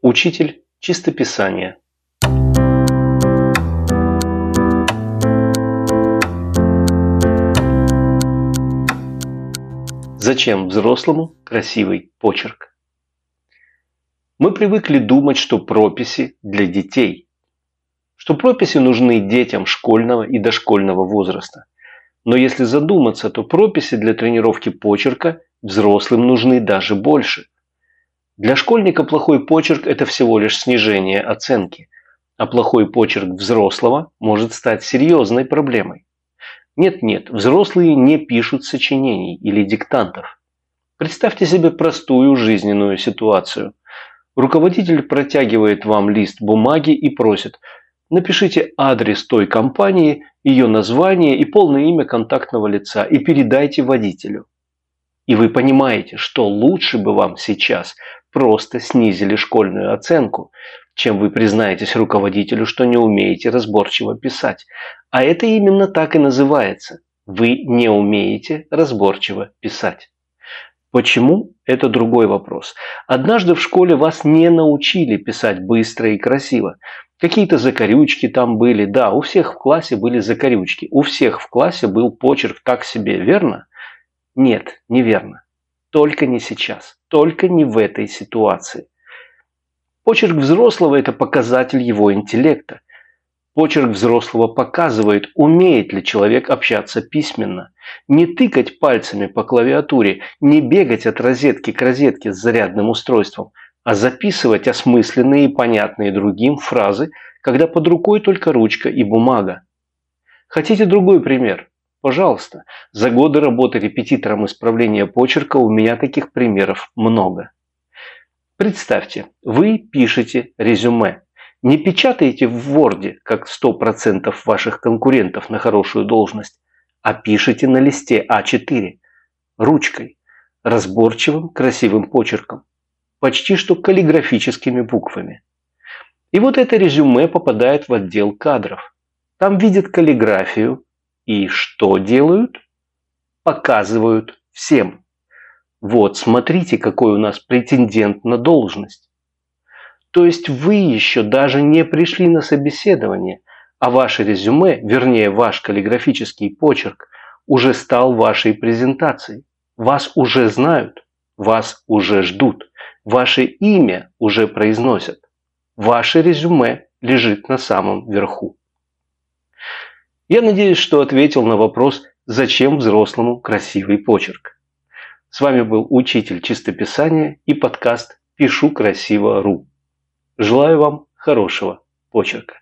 Учитель чистописания. Зачем взрослому красивый почерк? Мы привыкли думать, что прописи для детей, что прописи нужны детям школьного и дошкольного возраста. Но если задуматься, то прописи для тренировки почерка взрослым нужны даже больше – для школьника плохой почерк – это всего лишь снижение оценки, а плохой почерк взрослого может стать серьезной проблемой. Нет-нет, взрослые не пишут сочинений или диктантов. Представьте себе простую жизненную ситуацию. Руководитель протягивает вам лист бумаги и просит Напишите адрес той компании, ее название и полное имя контактного лица и передайте водителю. И вы понимаете, что лучше бы вам сейчас просто снизили школьную оценку, чем вы признаетесь руководителю, что не умеете разборчиво писать. А это именно так и называется. Вы не умеете разборчиво писать. Почему? Это другой вопрос. Однажды в школе вас не научили писать быстро и красиво. Какие-то закорючки там были. Да, у всех в классе были закорючки. У всех в классе был почерк так себе, верно? Нет, неверно. Только не сейчас. Только не в этой ситуации. Почерк взрослого – это показатель его интеллекта. Почерк взрослого показывает, умеет ли человек общаться письменно. Не тыкать пальцами по клавиатуре, не бегать от розетки к розетке с зарядным устройством, а записывать осмысленные и понятные другим фразы, когда под рукой только ручка и бумага. Хотите другой пример? Пожалуйста, за годы работы репетитором исправления почерка у меня таких примеров много. Представьте, вы пишете резюме. Не печатаете в Word, как 100% ваших конкурентов на хорошую должность, а пишете на листе А4, ручкой, разборчивым, красивым почерком, почти что каллиграфическими буквами. И вот это резюме попадает в отдел кадров. Там видят каллиграфию, и что делают? Показывают всем. Вот, смотрите, какой у нас претендент на должность. То есть вы еще даже не пришли на собеседование, а ваше резюме, вернее ваш каллиграфический почерк, уже стал вашей презентацией. Вас уже знают, вас уже ждут, ваше имя уже произносят. Ваше резюме лежит на самом верху. Я надеюсь, что ответил на вопрос, зачем взрослому красивый почерк. С вами был учитель чистописания и подкаст «Пишу красиво.ру». Желаю вам хорошего почерка.